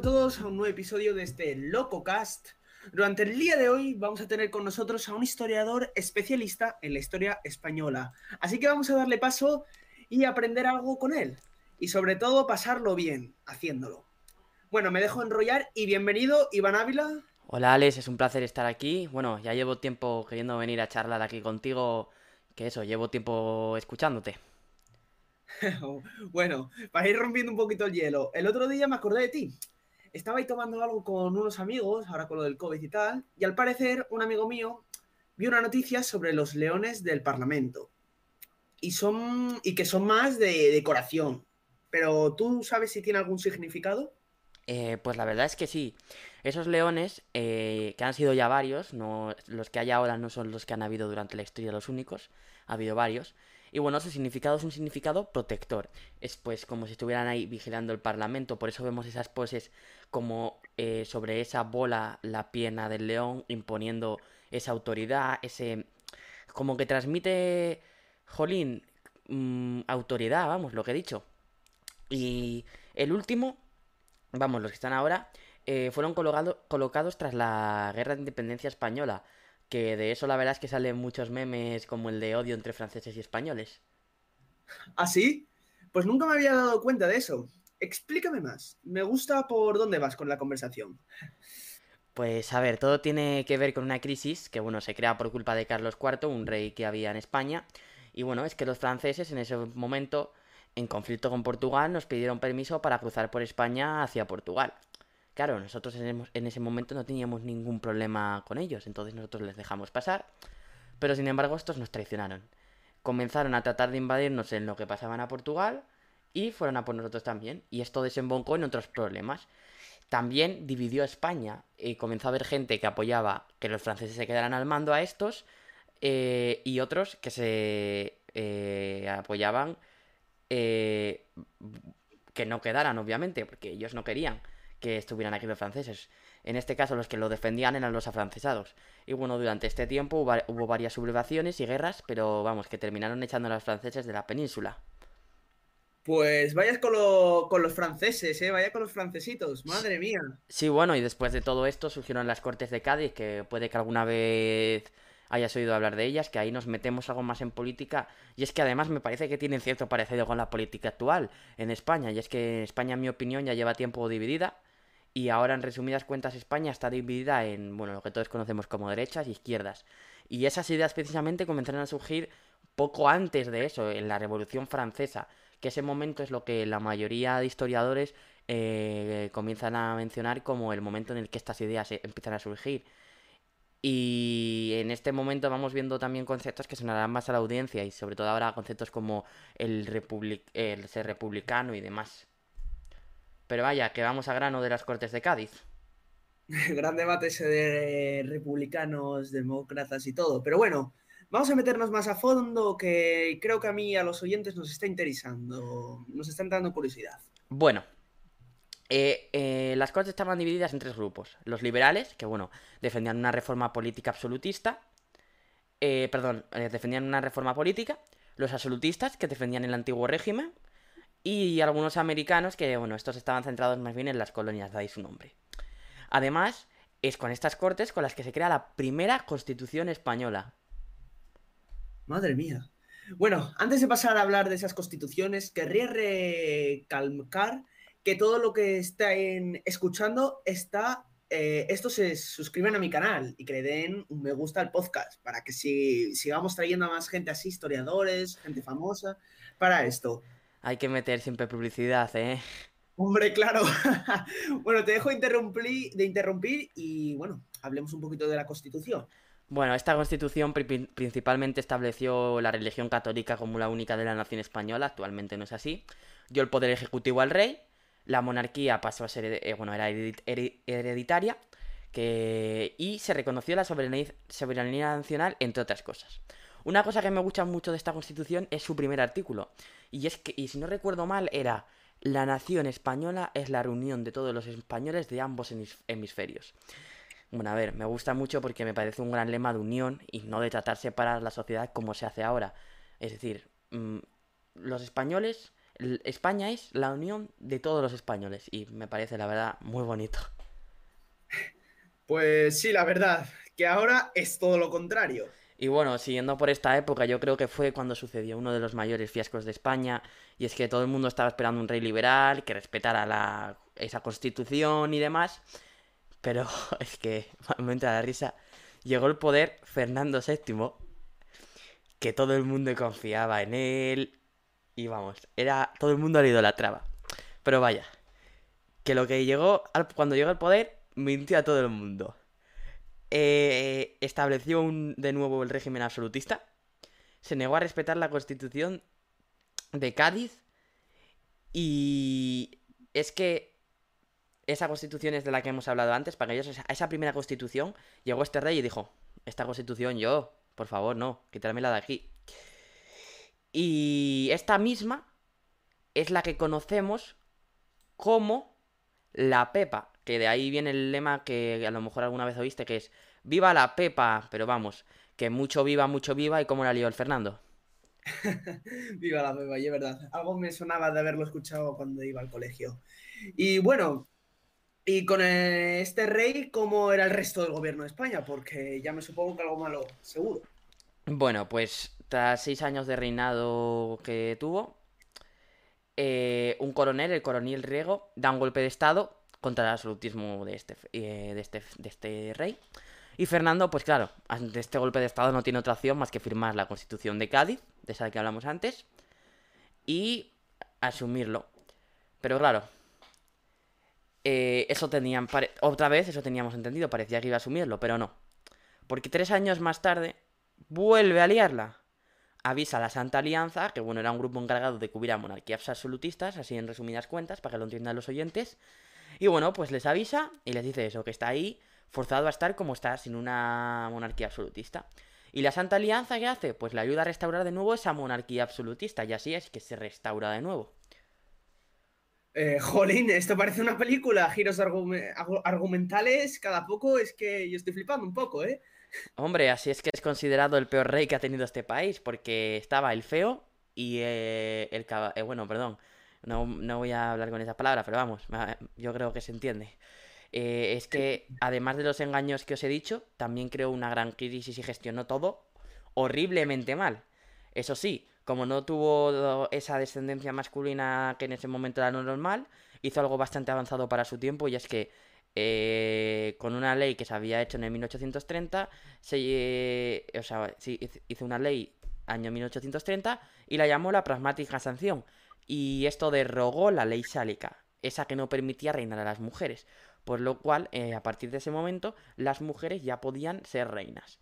A todos a un nuevo episodio de este Loco Cast. Durante el día de hoy vamos a tener con nosotros a un historiador especialista en la historia española. Así que vamos a darle paso y aprender algo con él. Y sobre todo pasarlo bien haciéndolo. Bueno, me dejo enrollar y bienvenido Iván Ávila. Hola Alex, es un placer estar aquí. Bueno, ya llevo tiempo queriendo venir a charlar aquí contigo, que eso, llevo tiempo escuchándote. bueno, para ir rompiendo un poquito el hielo, el otro día me acordé de ti. Estaba ahí tomando algo con unos amigos, ahora con lo del COVID y tal, y al parecer un amigo mío vio una noticia sobre los leones del Parlamento. Y, son, y que son más de decoración. Pero ¿tú sabes si tiene algún significado? Eh, pues la verdad es que sí. Esos leones, eh, que han sido ya varios, no, los que hay ahora no son los que han habido durante la historia los únicos, ha habido varios. Y bueno, su significado es un significado protector. Es pues como si estuvieran ahí vigilando el Parlamento. Por eso vemos esas poses como eh, sobre esa bola la pierna del león, imponiendo esa autoridad, ese... como que transmite, jolín, mm, autoridad, vamos, lo que he dicho. Y el último, vamos, los que están ahora, eh, fueron colocados tras la Guerra de Independencia Española que de eso la verdad es que salen muchos memes como el de odio entre franceses y españoles. ¿Ah, sí? Pues nunca me había dado cuenta de eso. Explícame más. Me gusta por dónde vas con la conversación. Pues a ver, todo tiene que ver con una crisis que, bueno, se crea por culpa de Carlos IV, un rey que había en España. Y bueno, es que los franceses en ese momento, en conflicto con Portugal, nos pidieron permiso para cruzar por España hacia Portugal. Claro, nosotros en ese momento no teníamos ningún problema con ellos, entonces nosotros les dejamos pasar, pero sin embargo estos nos traicionaron. Comenzaron a tratar de invadirnos en lo que pasaban a Portugal y fueron a por nosotros también, y esto desembocó en otros problemas. También dividió a España y comenzó a haber gente que apoyaba que los franceses se quedaran al mando a estos eh, y otros que se eh, apoyaban eh, que no quedaran, obviamente, porque ellos no querían que estuvieran aquí los franceses. En este caso los que lo defendían eran los afrancesados. Y bueno, durante este tiempo hubo, varias sublevaciones y guerras, pero vamos, que terminaron echando a los franceses de la península. Pues vayas con, los franceses, ¿eh? Vaya con los francesitos, madre mía. Sí, bueno, y después de todo esto surgieron las Cortes de Cádiz, que puede que alguna vez hayas oído hablar de ellas, que ahí nos metemos algo más en política. Y es que además me parece que tienen cierto parecido con la política actual en España. Y es que España, en mi opinión, ya lleva tiempo dividida y ahora, en resumidas cuentas, España está dividida en, bueno, lo que todos conocemos como derechas e izquierdas. Y esas ideas precisamente comenzaron a surgir poco antes de eso, en la Revolución Francesa, que ese momento es lo que la mayoría de historiadores eh, comienzan a mencionar como el momento en el que estas ideas eh, empiezan a surgir. Y en este momento vamos viendo también conceptos que sonarán más a la audiencia y sobre todo ahora conceptos como el, el ser republicano y demás. Pero vaya, que vamos a grano de las Cortes de Cádiz. Gran debate ese de republicanos, demócratas y todo. Pero bueno, vamos a meternos más a fondo, que creo que a mí, a los oyentes, nos está interesando, nos están dando curiosidad. Bueno, eh, eh, las Cortes estaban divididas en tres grupos. Los liberales, que bueno, defendían una reforma política absolutista. Eh, perdón, defendían una reforma política. Los absolutistas, que defendían el antiguo régimen y algunos americanos que, bueno, estos estaban centrados más bien en las colonias, de ahí su nombre. Además, es con estas cortes con las que se crea la primera constitución española. Madre mía. Bueno, antes de pasar a hablar de esas constituciones, querría recalcar que todo lo que están escuchando está. Eh, estos se suscriben a mi canal y que le den un me gusta al podcast para que si, sigamos trayendo a más gente así, historiadores, gente famosa, para esto. Hay que meter siempre publicidad, ¿eh? Hombre, claro. bueno, te dejo de interrumpir, de interrumpir y bueno, hablemos un poquito de la Constitución. Bueno, esta Constitución principalmente estableció la religión católica como la única de la nación española, actualmente no es así. Dio el poder ejecutivo al rey, la monarquía pasó a ser, eh, bueno, era hereditaria, que... y se reconoció la soberanía nacional, entre otras cosas. Una cosa que me gusta mucho de esta constitución es su primer artículo. Y es que, y si no recuerdo mal, era la nación española es la reunión de todos los españoles de ambos hemisferios. Bueno, a ver, me gusta mucho porque me parece un gran lema de unión y no de tratar separar la sociedad como se hace ahora. Es decir, mm, los españoles España es la unión de todos los españoles y me parece la verdad muy bonito. Pues sí, la verdad, que ahora es todo lo contrario. Y bueno, siguiendo por esta época, yo creo que fue cuando sucedió uno de los mayores fiascos de España, y es que todo el mundo estaba esperando un rey liberal que respetara la, esa constitución y demás, pero es que, momento de la risa, llegó el poder Fernando VII, que todo el mundo confiaba en él, y vamos, era todo el mundo le idolatraba. Pero vaya, que lo que llegó, cuando llegó al poder, mintió a todo el mundo. Eh, estableció de nuevo el régimen absolutista, se negó a respetar la constitución de Cádiz y es que esa constitución es de la que hemos hablado antes, para ellos a esa primera constitución llegó este rey y dijo, esta constitución yo, por favor, no, quítame de aquí. Y esta misma es la que conocemos como la Pepa, que de ahí viene el lema que a lo mejor alguna vez oíste, que es Viva la Pepa, pero vamos, que mucho viva, mucho viva, y cómo la lió el Fernando. viva la Pepa, y es verdad. Algo me sonaba de haberlo escuchado cuando iba al colegio. Y bueno, y con este rey, ¿cómo era el resto del gobierno de España? Porque ya me supongo que algo malo, seguro. Bueno, pues tras seis años de reinado que tuvo, eh, un coronel, el coronel Riego, da un golpe de estado contra el absolutismo de este, eh, de este, de este rey. Y Fernando, pues claro, ante este golpe de estado no tiene otra opción más que firmar la constitución de Cádiz, de esa que hablamos antes, y asumirlo. Pero claro, eh, eso tenían. Otra vez, eso teníamos entendido, parecía que iba a asumirlo, pero no. Porque tres años más tarde, vuelve a liarla. Avisa a la Santa Alianza, que bueno, era un grupo encargado de cubrir a monarquías absolutistas, así en resumidas cuentas, para que lo entiendan los oyentes. Y bueno, pues les avisa y les dice eso, que está ahí forzado a estar como está, sin una monarquía absolutista. ¿Y la Santa Alianza qué hace? Pues le ayuda a restaurar de nuevo esa monarquía absolutista, y así es que se restaura de nuevo. Eh, jolín, esto parece una película, giros argumentales, cada poco es que yo estoy flipando un poco, ¿eh? Hombre, así es que es considerado el peor rey que ha tenido este país, porque estaba el feo y eh, el eh, bueno, perdón, no, no, voy a hablar con esa palabra, pero vamos, yo creo que se entiende. Eh, es que, además de los engaños que os he dicho, también creó una gran crisis y gestionó todo horriblemente mal. Eso sí, como no tuvo esa descendencia masculina que en ese momento era normal, hizo algo bastante avanzado para su tiempo y es que eh, con una ley que se había hecho en el 1830, se, eh, o sea, hizo una ley año 1830 y la llamó la pragmática sanción. Y esto derogó la ley sálica, esa que no permitía reinar a las mujeres. Por lo cual, eh, a partir de ese momento, las mujeres ya podían ser reinas.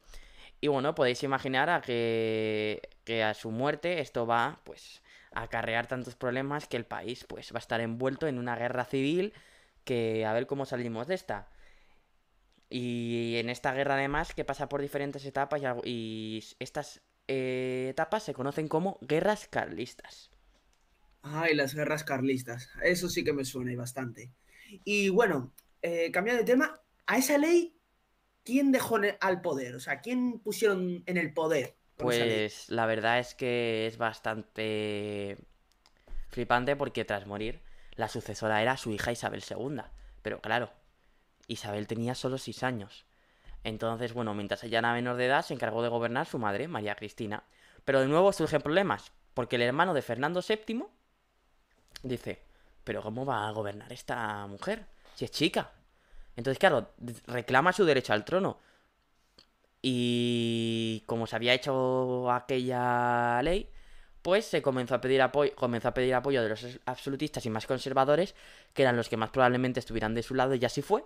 Y bueno, podéis imaginar a que, que a su muerte esto va, pues, a acarrear tantos problemas que el país, pues, va a estar envuelto en una guerra civil que a ver cómo salimos de esta. Y en esta guerra además que pasa por diferentes etapas y, estas eh, etapas se conocen como guerras carlistas. Ay, las guerras carlistas. Eso sí que me suena y bastante. Y bueno, eh, cambiando de tema, a esa ley, ¿quién dejó al poder? O sea, ¿quién pusieron en el poder? Pues la verdad es que es bastante flipante porque tras morir la sucesora era su hija Isabel II. Pero claro, Isabel tenía solo 6 años. Entonces, bueno, mientras ella era menor de edad, se encargó de gobernar su madre, María Cristina. Pero de nuevo surgen problemas, porque el hermano de Fernando VII dice, pero ¿cómo va a gobernar esta mujer? Si es chica. Entonces, claro, reclama su derecho al trono. Y como se había hecho aquella ley, pues se comenzó a pedir apoyo, comenzó a pedir apoyo de los absolutistas y más conservadores, que eran los que más probablemente estuvieran de su lado, y así fue.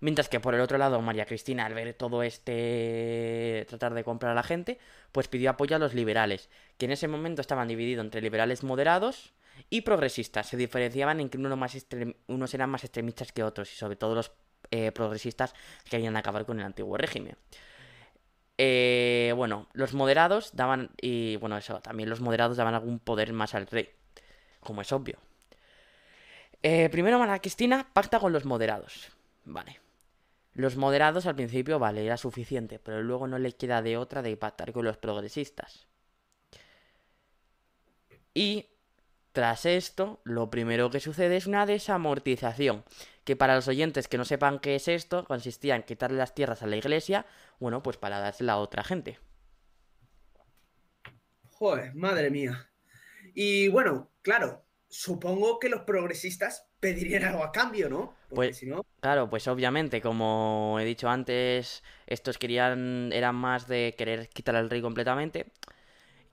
Mientras que por el otro lado, María Cristina, al ver todo este tratar de comprar a la gente, pues pidió apoyo a los liberales, que en ese momento estaban divididos entre liberales moderados y progresistas. Se diferenciaban en que unos eran más extremistas que otros, y sobre todo los eh, progresistas querían acabar con el antiguo régimen. Eh, bueno, los moderados daban. Y bueno, eso, también los moderados daban algún poder más al rey. Como es obvio. Eh, primero María Cristina pacta con los moderados. Vale. Los moderados al principio, vale, era suficiente, pero luego no le queda de otra de pactar con los progresistas. Y Tras esto, lo primero que sucede es una desamortización, que para los oyentes que no sepan qué es esto, consistía en quitarle las tierras a la iglesia, bueno, pues para dársela a otra gente. Joder, madre mía. Y bueno, claro, supongo que los progresistas pedirían algo a cambio, ¿no? pues, si no... Claro, pues obviamente, como he dicho antes, estos querían, eran más de querer quitar al rey completamente.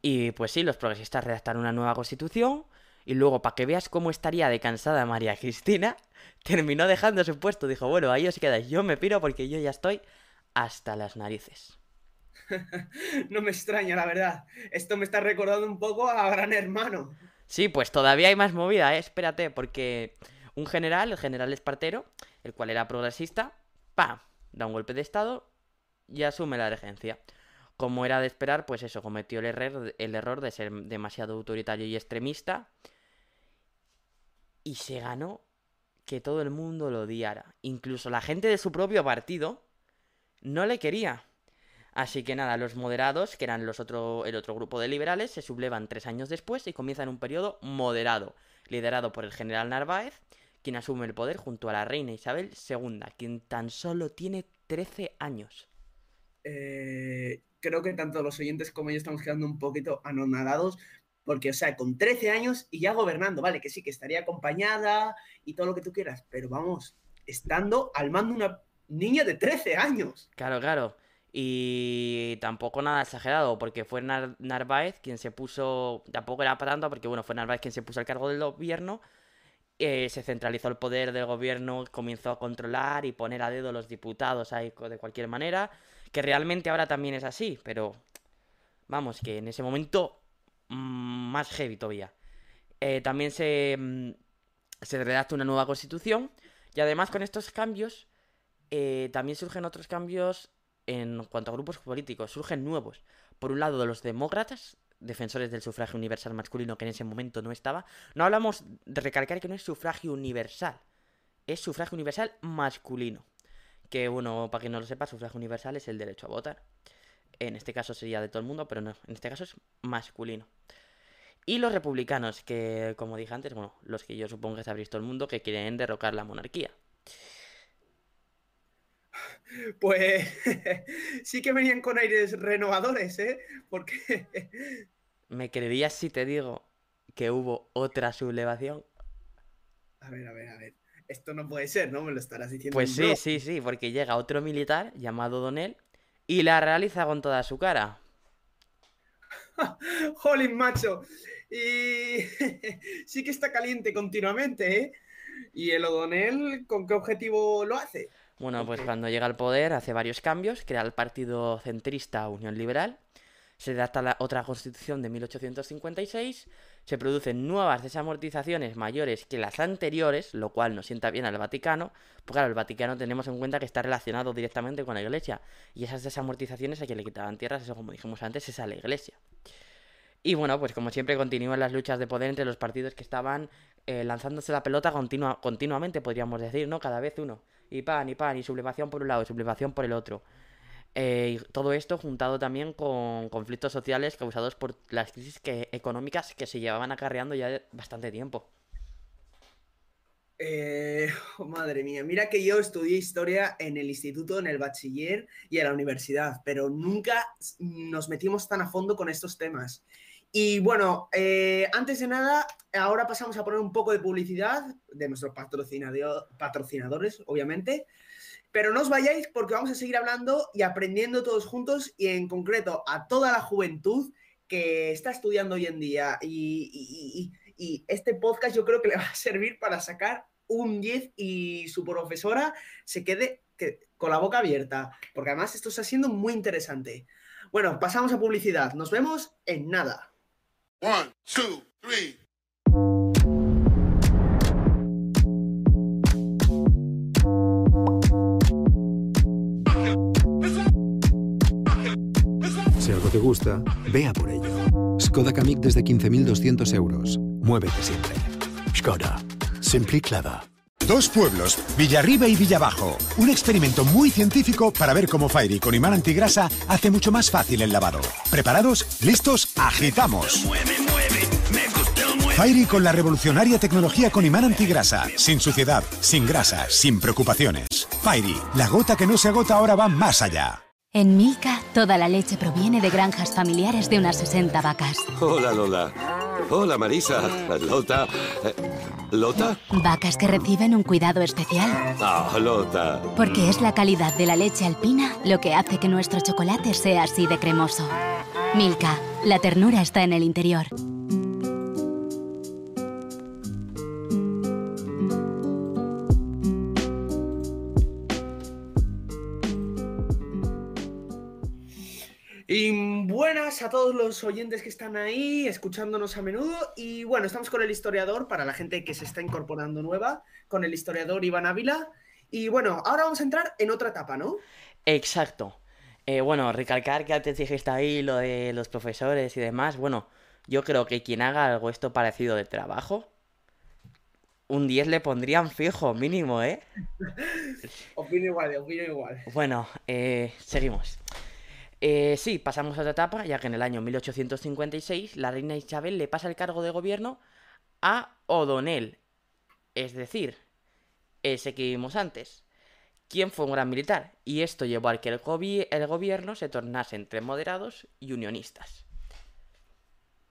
Y pues sí, los progresistas redactaron una nueva constitución. Y luego, para que veas cómo estaría de cansada María Cristina, terminó dejando su puesto. Dijo, bueno, ahí os quedáis, yo me piro porque yo ya estoy hasta las narices. no me extraña, la verdad. Esto me está recordando un poco a Gran Hermano. Sí, pues todavía hay más movida, ¿eh? Espérate, porque un general, el general Espartero, el cual era progresista, ¡pam! Da un golpe de estado y asume la regencia. Como era de esperar, pues eso, cometió el error, el error de ser demasiado autoritario y extremista. Y se ganó que todo el mundo lo odiara. Incluso la gente de su propio partido no le quería. Así que nada, los moderados, que eran los otro, el otro grupo de liberales, se sublevan tres años después y comienzan un periodo moderado, liderado por el general Narváez, quien asume el poder junto a la reina Isabel II, quien tan solo tiene 13 años. Eh, creo que tanto los oyentes como yo estamos quedando un poquito anonadados, porque, o sea, con 13 años y ya gobernando, vale, que sí, que estaría acompañada y todo lo que tú quieras, pero vamos, estando al mando una niña de 13 años. Claro, claro. Y tampoco nada exagerado, porque fue Narváez quien se puso, tampoco era para tanto, porque bueno, fue Narváez quien se puso al cargo del gobierno, eh, se centralizó el poder del gobierno, comenzó a controlar y poner a dedo los diputados ahí de cualquier manera, que realmente ahora también es así, pero vamos, que en ese momento más heavy todavía. Eh, también se, mm, se redacta una nueva constitución y además con estos cambios eh, también surgen otros cambios en cuanto a grupos políticos, surgen nuevos. Por un lado, los demócratas, defensores del sufragio universal masculino, que en ese momento no estaba. No hablamos de recalcar que no es sufragio universal, es sufragio universal masculino. Que, bueno, para quien no lo sepa, sufragio universal es el derecho a votar. En este caso sería de todo el mundo, pero no, en este caso es masculino. Y los republicanos, que, como dije antes, bueno, los que yo supongo que sabréis todo el mundo, que quieren derrocar la monarquía. Pues sí que venían con aires renovadores, ¿eh? Porque... ¿Me creerías si te digo que hubo otra sublevación? A ver, a ver, a ver. Esto no puede ser, ¿no? Me lo estarás diciendo. Pues sí, sí, sí, porque llega otro militar llamado Donel y la realiza con toda su cara. Jolín, macho. Y sí que está caliente continuamente, ¿eh? ¿Y el O'Donnell con qué objetivo lo hace? Bueno, pues cuando llega al poder hace varios cambios, crea el partido centrista Unión Liberal, se adapta la otra constitución de 1856, se producen nuevas desamortizaciones mayores que las anteriores, lo cual nos sienta bien al Vaticano, porque claro, el Vaticano tenemos en cuenta que está relacionado directamente con la Iglesia, y esas desamortizaciones a quien le quitaban tierras, eso como dijimos antes, es a la Iglesia. Y bueno, pues como siempre continúan las luchas de poder entre los partidos que estaban eh, lanzándose la pelota continua, continuamente, podríamos decir, ¿no? Cada vez uno y pan, y pan, y sublevación por un lado y sublevación por el otro. Eh, y todo esto juntado también con conflictos sociales causados por las crisis económicas que se llevaban acarreando ya bastante tiempo. Eh, oh, madre mía, mira que yo estudié historia en el instituto, en el bachiller y en la universidad, pero nunca nos metimos tan a fondo con estos temas. Y bueno, eh, antes de nada, ahora pasamos a poner un poco de publicidad de nuestros patrocinadores, obviamente. Pero no os vayáis porque vamos a seguir hablando y aprendiendo todos juntos y en concreto a toda la juventud que está estudiando hoy en día. Y, este podcast yo creo que le va a servir para sacar un 10 y su profesora se quede con la boca abierta, porque además esto está siendo muy interesante. Bueno, pasamos a publicidad. Nos vemos en nada. One, two, three. Gusta, vea por ello. Skoda Kamiq desde 15.200 euros. Muévete siempre. Skoda. Simply clever. Dos pueblos, Villarriba y Villabajo. Un experimento muy científico para ver cómo Fairy con imán antigrasa hace mucho más fácil el lavado. ¿Preparados? ¿Listos? ¡Agitamos! Mueve, mueve, me gusta Fairy con la revolucionaria tecnología con imán antigrasa. Sin suciedad, sin grasa, sin preocupaciones. Fairy, la gota que no se agota ahora va más allá. En Milka, toda la leche proviene de granjas familiares de unas 60 vacas. Hola, Lola. Hola, Marisa. Lota. Eh, ¿Lota? Vacas que reciben un cuidado especial. Ah, Lota. Porque es la calidad de la leche alpina lo que hace que nuestro chocolate sea así de cremoso. Milka, la ternura está en el interior. A todos los oyentes que están ahí escuchándonos a menudo. Y bueno, estamos con el historiador, para la gente que se está incorporando nueva, con el historiador Iván Ávila. Y bueno, ahora vamos a entrar en otra etapa, ¿no? Exacto. Eh, bueno, recalcar que antes dijiste ahí lo de los profesores y demás. Bueno, yo creo que quien haga algo esto parecido de trabajo, un 10 le pondrían fijo, mínimo, ¿eh? opino igual, opino igual. Bueno, eh, seguimos. Eh, sí, pasamos a otra etapa, ya que en el año 1856 la reina Isabel le pasa el cargo de gobierno a O'Donnell, es decir, ese que vimos antes, quien fue un gran militar, y esto llevó a que el, el gobierno se tornase entre moderados y unionistas.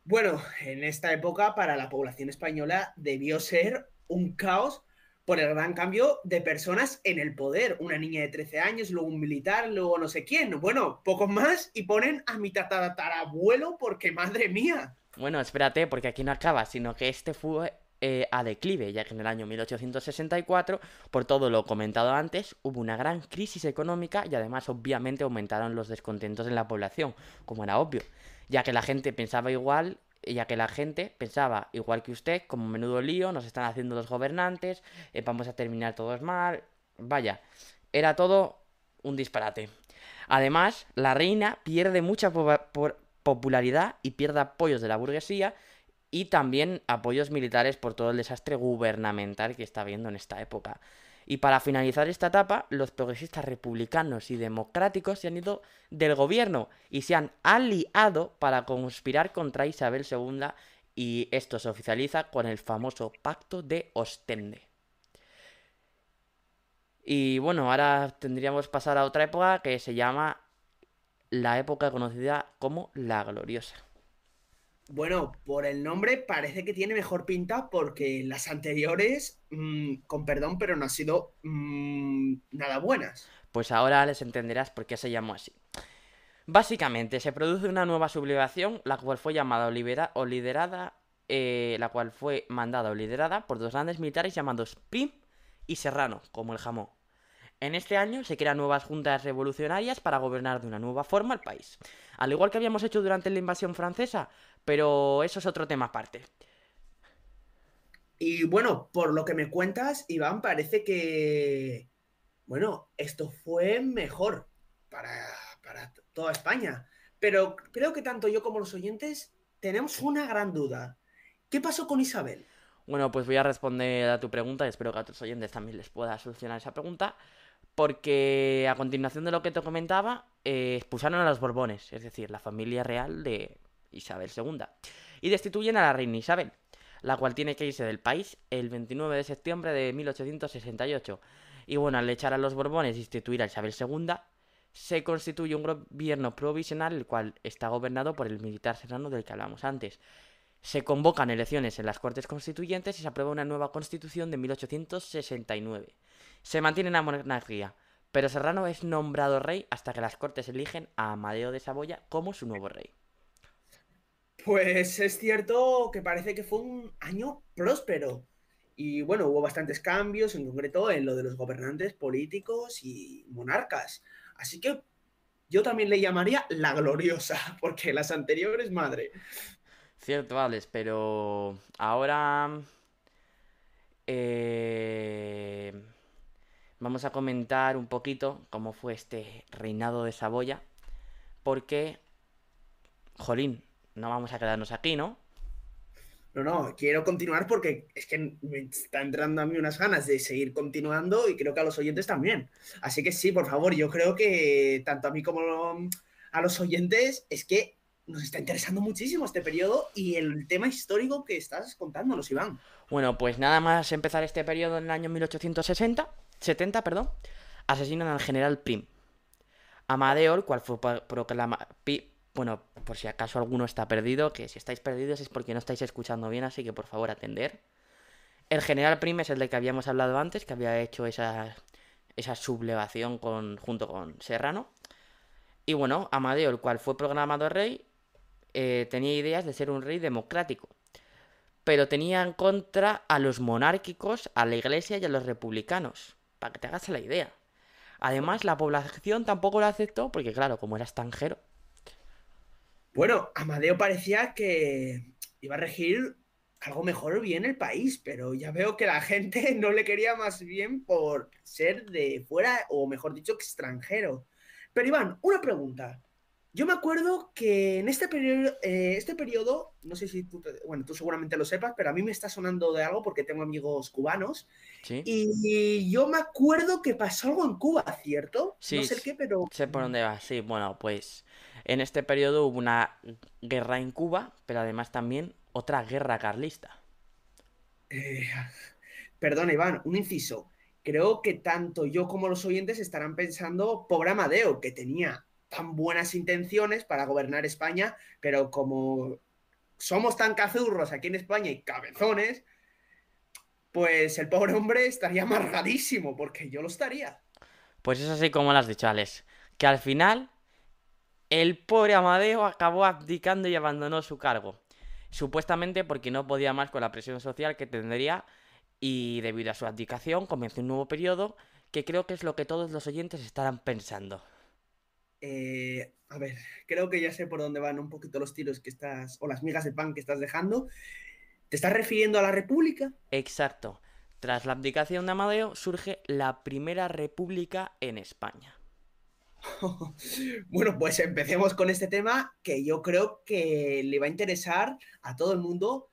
Bueno, en esta época para la población española debió ser un caos por el gran cambio de personas en el poder. Una niña de 13 años, luego un militar, luego no sé quién. Bueno, pocos más y ponen a mi tatarabuelo porque madre mía. Bueno, espérate, porque aquí no acaba, sino que este fue eh, a declive, ya que en el año 1864, por todo lo comentado antes, hubo una gran crisis económica y además obviamente aumentaron los descontentos en la población, como era obvio, ya que la gente pensaba igual ya que la gente pensaba, igual que usted, como menudo lío, nos están haciendo los gobernantes, eh, vamos a terminar todos mal. Vaya, era todo un disparate. Además, la reina pierde mucha popularidad y pierde apoyos de la burguesía y también apoyos militares por todo el desastre gubernamental que está habiendo en esta época. Y para finalizar esta etapa, los progresistas republicanos y democráticos se han ido del gobierno y se han aliado para conspirar contra Isabel II y esto se oficializa con el famoso Pacto de Ostende. Y bueno, ahora tendríamos que pasar a otra época que se llama la época conocida como la gloriosa. Bueno, por el nombre parece que tiene mejor pinta porque las anteriores, mm, con perdón, pero no han sido mm, nada buenas. Pues ahora les entenderás por qué se llamó así. Básicamente, se produce una nueva sublevación, la cual fue llamada o, liderada, eh, la cual fue mandada o liderada por dos grandes militares llamados Prim y Serrano, como el jamón. En este año se crean nuevas juntas revolucionarias para gobernar de una nueva forma el país. Al igual que habíamos hecho durante la invasión francesa, pero eso es otro tema aparte. Y bueno, por lo que me cuentas, Iván, parece que, bueno, esto fue mejor para, para toda España. Pero creo que tanto yo como los oyentes tenemos una gran duda. ¿Qué pasó con Isabel? Bueno, pues voy a responder a tu pregunta y espero que a tus oyentes también les pueda solucionar esa pregunta. Porque a continuación de lo que te comentaba, eh, expulsaron a los Borbones, es decir, la familia real de, Isabel II, y destituyen a la reina Isabel, la cual tiene que irse del país el 29 de septiembre de 1868. Y bueno, al echar a los Borbones y instituir a Isabel II, se constituye un gobierno provisional, el cual está gobernado por el militar serrano del que hablamos antes. Se convocan elecciones en las Cortes Constituyentes y se aprueba una nueva constitución de 1869. Se mantiene la monarquía, pero Serrano es nombrado rey hasta que las Cortes eligen a Amadeo de Saboya como su nuevo rey. Pues es cierto que parece que fue un año próspero. Y bueno, hubo bastantes cambios, en concreto en lo de los gobernantes políticos y monarcas. Así que yo también le llamaría la gloriosa, porque las anteriores, madre. Cierto, Alex, pero ahora eh, vamos a comentar un poquito cómo fue este reinado de Saboya, porque, jolín, no vamos a quedarnos aquí, ¿no? No, no, quiero continuar porque es que me está entrando a mí unas ganas de seguir continuando y creo que a los oyentes también. Así que sí, por favor, yo creo que tanto a mí como a los oyentes es que nos está interesando muchísimo este periodo y el tema histórico que estás contándonos, Iván. Bueno, pues nada más empezar este periodo en el año 1860, 70, perdón, asesinan al general Prim. Amadeo, el cual fue proclamado... Bueno, por si acaso alguno está perdido, que si estáis perdidos es porque no estáis escuchando bien, así que por favor atender. El general Prim es el de que habíamos hablado antes, que había hecho esa, esa sublevación con, junto con Serrano. Y bueno, Amadeo, el cual fue proclamado rey, eh, tenía ideas de ser un rey democrático. Pero tenía en contra a los monárquicos, a la iglesia y a los republicanos. Para que te hagas la idea. Además, la población tampoco lo aceptó porque, claro, como era extranjero. Bueno, Amadeo parecía que iba a regir algo mejor bien el país, pero ya veo que la gente no le quería más bien por ser de fuera o, mejor dicho, extranjero. Pero Iván, una pregunta. Yo me acuerdo que en este periodo, eh, este periodo, no sé si tú, bueno, tú seguramente lo sepas, pero a mí me está sonando de algo porque tengo amigos cubanos. ¿Sí? Y yo me acuerdo que pasó algo en Cuba, ¿cierto? Sí, no sé el qué, pero... Sé por dónde va, sí. Bueno, pues en este periodo hubo una guerra en Cuba, pero además también otra guerra carlista. Eh, perdona, Iván, un inciso. Creo que tanto yo como los oyentes estarán pensando, pobre Amadeo, que tenía tan buenas intenciones para gobernar España, pero como somos tan cazurros aquí en España y cabezones, pues el pobre hombre estaría amargadísimo, porque yo lo estaría. Pues es así como lo has dicho, Alex, que al final el pobre Amadeo acabó abdicando y abandonó su cargo, supuestamente porque no podía más con la presión social que tendría y debido a su abdicación comenzó un nuevo periodo que creo que es lo que todos los oyentes estarán pensando. Eh, a ver, creo que ya sé por dónde van un poquito los tiros que estás, o las migas de pan que estás dejando. ¿Te estás refiriendo a la República? Exacto. Tras la abdicación de Amadeo surge la primera república en España. bueno, pues empecemos con este tema que yo creo que le va a interesar a todo el mundo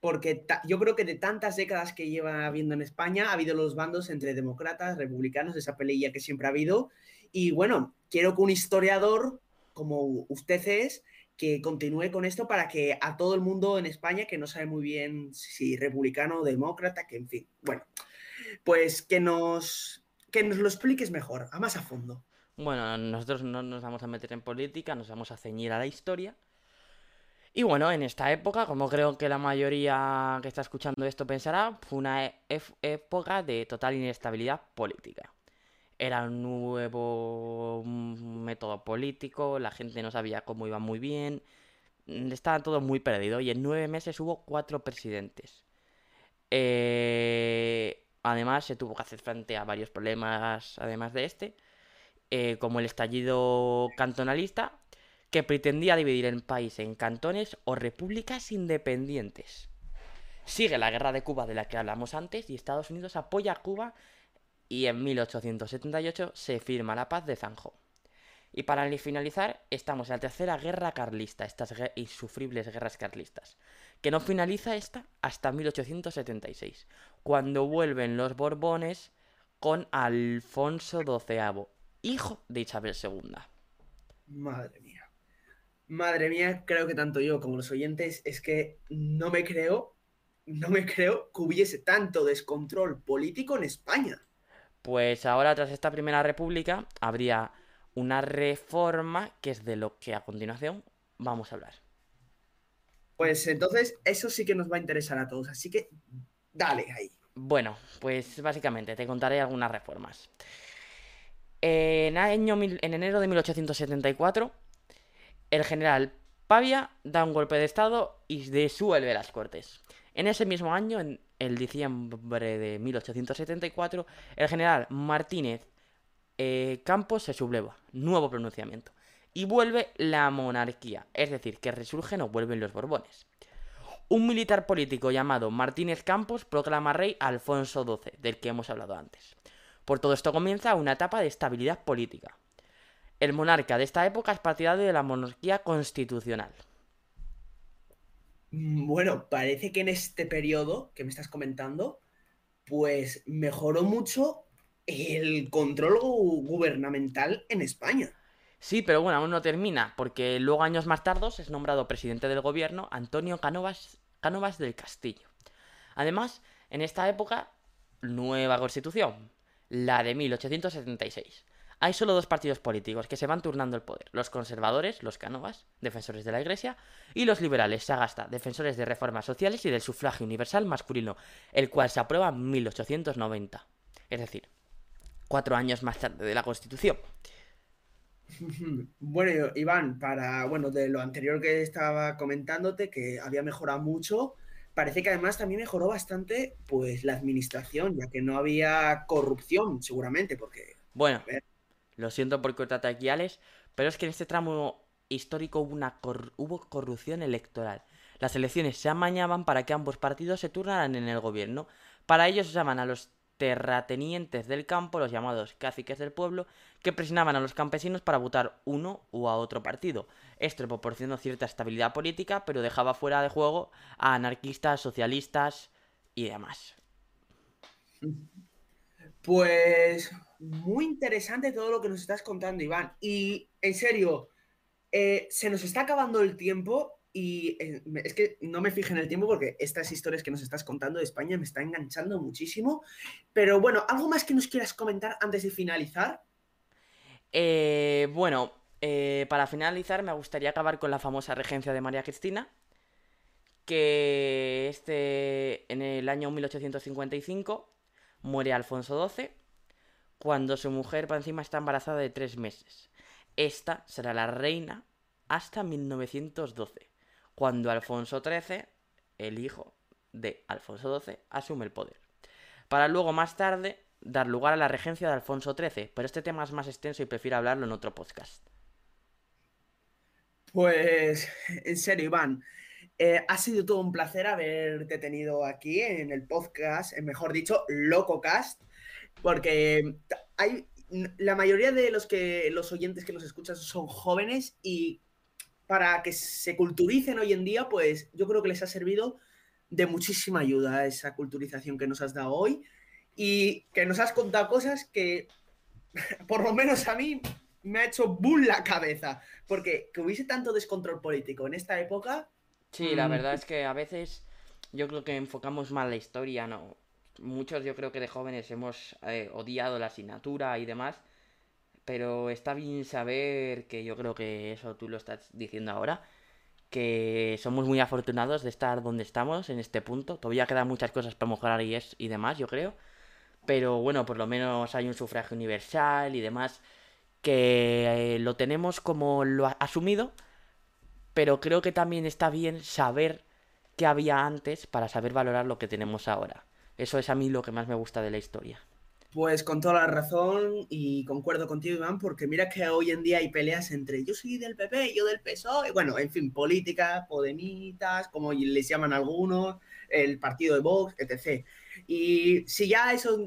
porque yo creo que de tantas décadas que lleva habiendo en España ha habido los bandos entre demócratas, republicanos, esa pelea que siempre ha habido y bueno, quiero que un historiador como usted es, que continúe con esto para que a todo el mundo en España que no sabe muy bien si republicano o demócrata, que en fin, bueno, pues que nos, que nos lo expliques mejor, a más a fondo. Bueno, nosotros no nos vamos a meter en política, nos vamos a ceñir a la historia. Y bueno, en esta época, como creo que la mayoría que está escuchando esto pensará, fue una e-, época de total inestabilidad política era un nuevo método político, la gente no sabía cómo iba muy bien, mm, estaba todo muy perdido y en nueve meses hubo cuatro presidentes. Eh, además se tuvo que hacer frente a varios problemas además de este, eh, como el estallido cantonalista, que pretendía dividir el país en cantones o repúblicas independientes. Sigue la guerra de Cuba de la que hablamos antes y Estados Unidos apoya a Cuba y en 1878 se firma la paz de Zanjo. Y para finalizar, estamos en la tercera guerra carlista, estas insufribles guerras carlistas, que no finaliza esta hasta 1876, cuando vuelven los Borbones con Alfonso XII, hijo de Isabel II. Madre mía. Madre mía, creo que tanto yo como los oyentes es que no me creo, no me creo que hubiese tanto descontrol político en España. Pues ahora, tras esta primera república, habría una reforma que es de lo que a continuación vamos a hablar. Pues entonces, eso sí que nos va a interesar a todos, así que dale ahí. Bueno, pues básicamente te contaré algunas reformas. En, año, en enero de 1874, el general Pavia da un golpe de estado y disuelve las cortes. En ese mismo año, en el diciembre de 1874, el general Martínez eh, Campos se subleva, nuevo pronunciamiento, y vuelve la monarquía, es decir, que resurgen o vuelven los Borbones. Un militar político llamado Martínez Campos proclama rey Alfonso XII, del que hemos hablado antes. Por todo esto comienza una etapa de estabilidad política. El monarca de esta época es partidario de la monarquía constitucional. Mm, bueno, parece que en este periodo que me estás comentando, pues mejoró mucho el control gubernamental en España. Sí, pero bueno, aún no termina, porque luego años más tarde es nombrado presidente del gobierno Antonio Cánovas, Cánovas del Castillo. Además, en esta época, nueva constitución, la de 1876. Hay solo dos partidos políticos que se van turnando el poder. Los conservadores, los cánovas, defensores de la Iglesia, y los liberales, Sagasta, defensores de reformas sociales y del sufragio universal masculino, el cual se aprueba en 1890. Es decir, cuatro años más tarde de la Constitución. Bueno, Iván, para, bueno, de lo anterior que estaba comentándote, que había mejorado mucho, parece que además también mejoró bastante, pues, la administración, ya que no había corrupción, seguramente, porque... Bueno, lo siento por cortarte aquí, Alex, pero es que en este tramo histórico hubo, una hubo corrupción electoral. Las elecciones se amañaban para que ambos partidos se turnaran en el gobierno. Para ello se llaman a los terratenientes del campo, los llamados caciques del pueblo, que presionaban a los campesinos para votar uno u a otro partido. Esto proporcionó cierta estabilidad política, pero dejaba fuera de juego a anarquistas, socialistas y demás. Pues muy interesante todo lo que nos estás contando, Iván. Y en serio, eh, se nos está acabando el tiempo y eh, es que no me fije en el tiempo porque estas historias que nos estás contando de España me están enganchando muchísimo. Pero bueno, ¿algo más que nos quieras comentar antes de finalizar? Eh, bueno, eh, para finalizar me gustaría acabar con la famosa regencia de María Cristina, que este, en el año 1855 muere Alfonso XII, cuando su mujer por encima está embarazada de tres meses. Esta será la reina hasta 1912 cuando Alfonso XIII, el hijo de Alfonso XII, asume el poder. Para luego más tarde dar lugar a la regencia de Alfonso XIII, pero este tema es más extenso y prefiero hablarlo en otro podcast. Pues, en serio, Iván, eh, ha sido todo un placer haberte tenido aquí en el podcast, mejor dicho, LocoCast, porque hay la mayoría de los que los oyentes que nos escuchan son jóvenes y para que se culturicen hoy en día, pues yo creo que les ha servido de muchísima ayuda esa culturización que nos has dado hoy y que nos has contado cosas que, por lo menos a mí, me ha hecho bull la cabeza. Porque que hubiese tanto descontrol político en esta época. Sí, la mm, verdad es que a veces yo creo que enfocamos mal la historia, ¿no? Muchos yo creo que de jóvenes hemos eh, odiado la asignatura y demás pero está bien saber que yo creo que eso tú lo estás diciendo ahora, que somos muy afortunados de estar donde estamos en este punto. Todavía quedan muchas cosas para mejorar y, es, y demás, yo creo. Pero bueno, por lo menos hay un sufragio universal y demás que eh, lo tenemos como lo asumido, pero creo que también está bien saber qué había antes para saber valorar lo que tenemos ahora. Eso es a mí lo que más me gusta de la historia. Pues con toda la razón y concuerdo contigo, Iván, porque mira que hoy en día hay peleas entre yo soy del PP, yo del PSOE, bueno, en fin, política, podemitas, como les llaman algunos, el partido de Vox, etc. Y si ya eso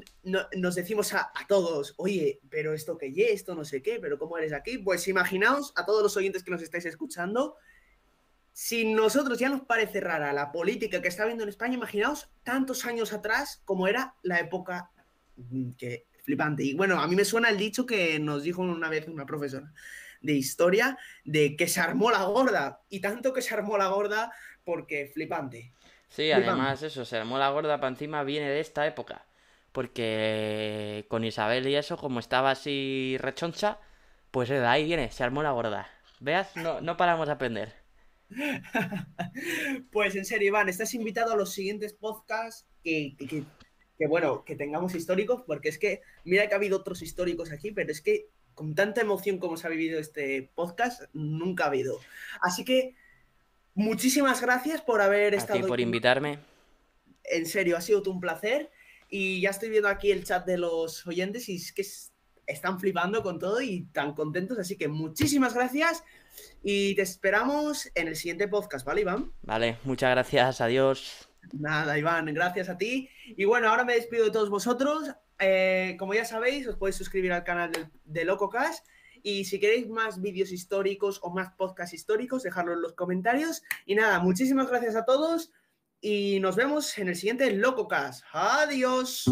nos decimos a, todos, oye, pero esto que ye, esto no sé qué, pero cómo eres aquí, pues imaginaos a todos los oyentes que nos estáis escuchando, si nosotros ya nos parece rara la política que está viendo en España, imaginaos tantos años atrás como era la época que flipante. Y bueno, a mí me suena el dicho que nos dijo una vez una profesora de historia de que se armó la gorda. Y tanto que se armó la gorda porque flipante. Sí, además eso, se armó la gorda para encima viene de esta época. Porque con Isabel y eso, como estaba así rechoncha, pues de ahí viene, se armó la gorda. Veas, no, no paramos a aprender. pues en serio, Iván, estás invitado a los siguientes podcasts que, que, que bueno, que tengamos históricos, porque es que, mira que ha habido otros históricos aquí, pero es que con tanta emoción como se ha vivido este podcast, nunca ha habido. Así que, muchísimas gracias por haber a estado. Ti por invitarme. En serio, ha sido un placer. Y ya estoy viendo aquí el chat de los oyentes y es que están flipando con todo y tan contentos. Así que muchísimas gracias y te esperamos en el siguiente podcast, ¿vale, Iván? Vale, muchas gracias. Adiós. Nada, Iván, gracias a ti. Y bueno, ahora me despido de todos vosotros. Eh, como ya sabéis, os podéis suscribir al canal de, de. Y si queréis más vídeos históricos o más podcasts históricos, dejadlo en los comentarios. Y nada, muchísimas gracias a todos. Y nos vemos en el siguiente LocoCast. Adiós.